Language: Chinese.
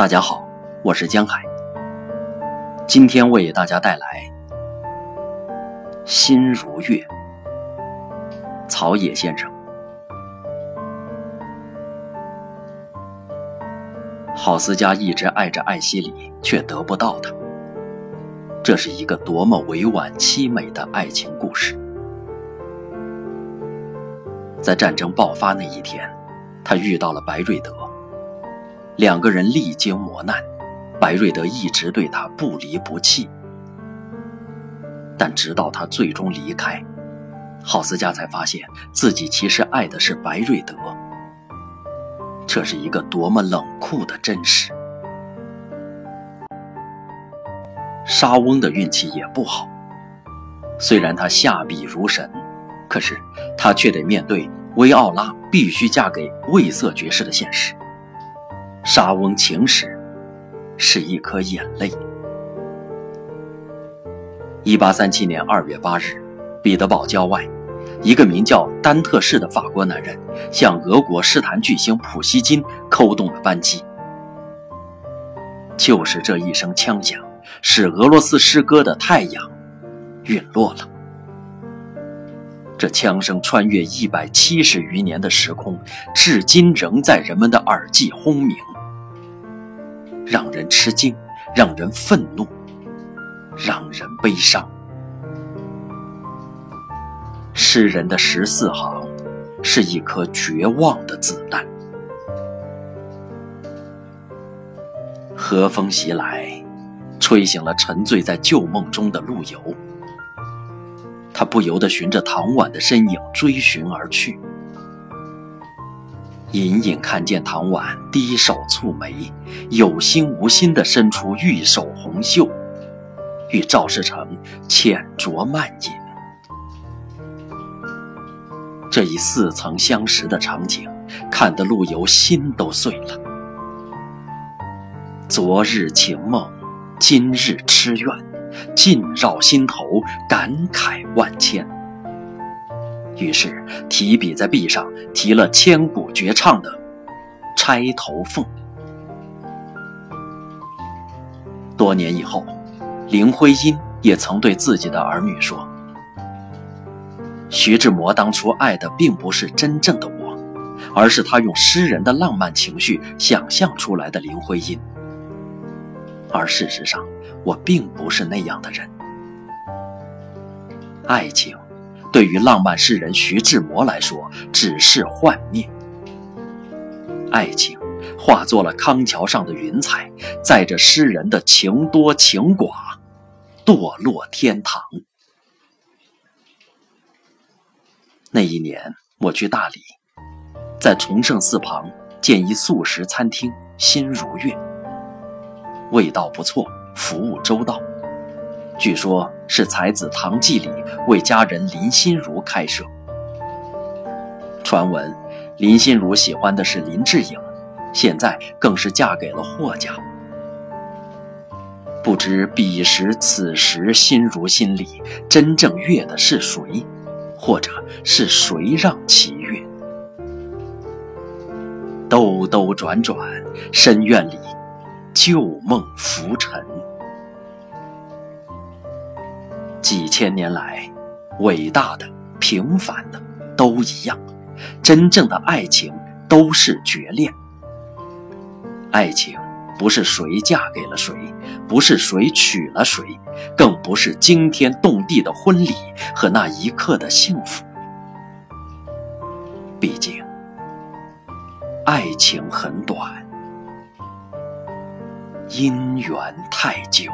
大家好，我是江海。今天为大家带来《心如月》，曹野先生。郝思嘉一直爱着艾希里，却得不到她。这是一个多么委婉凄美的爱情故事。在战争爆发那一天，他遇到了白瑞德。两个人历经磨难，白瑞德一直对他不离不弃。但直到他最终离开，郝思嘉才发现自己其实爱的是白瑞德。这是一个多么冷酷的真实！莎翁的运气也不好，虽然他下笔如神，可是他却得面对薇奥拉必须嫁给卫瑟爵士的现实。沙翁情史是一颗眼泪。一八三七年二月八日，彼得堡郊外，一个名叫丹特士的法国男人向俄国诗坛巨星普希金扣动了扳机。就是这一声枪响，使俄罗斯诗歌的太阳陨落了。这枪声穿越一百七十余年的时空，至今仍在人们的耳际轰鸣。让人吃惊，让人愤怒，让人悲伤。诗人的十四行，是一颗绝望的子弹。和风袭来，吹醒了沉醉在旧梦中的陆游。他不由得循着唐婉的身影追寻而去。隐隐看见唐婉低首蹙眉，有心无心地伸出玉手红袖，与赵世成浅酌慢饮。这一似曾相识的场景，看得陆游心都碎了。昨日情梦，今日痴怨，尽绕心头，感慨万千。于是提笔在壁上提了千古绝唱的《钗头凤》。多年以后，林徽因也曾对自己的儿女说：“徐志摩当初爱的并不是真正的我，而是他用诗人的浪漫情绪想象出来的林徽因。而事实上，我并不是那样的人。爱情。”对于浪漫诗人徐志摩来说，只是幻灭。爱情化作了康桥上的云彩，载着诗人的情多情寡，堕落天堂。那一年，我去大理，在崇圣寺旁建一素食餐厅“心如月”，味道不错，服务周到。据说，是才子唐季礼为家人林心如开设。传闻，林心如喜欢的是林志颖，现在更是嫁给了霍家。不知彼时此时心如心里，真正悦的是谁，或者是谁让其悦？兜兜转转，深院里，旧梦浮沉。几千年来，伟大的、平凡的都一样，真正的爱情都是绝恋。爱情不是谁嫁给了谁，不是谁娶了谁，更不是惊天动地的婚礼和那一刻的幸福。毕竟，爱情很短，姻缘太久。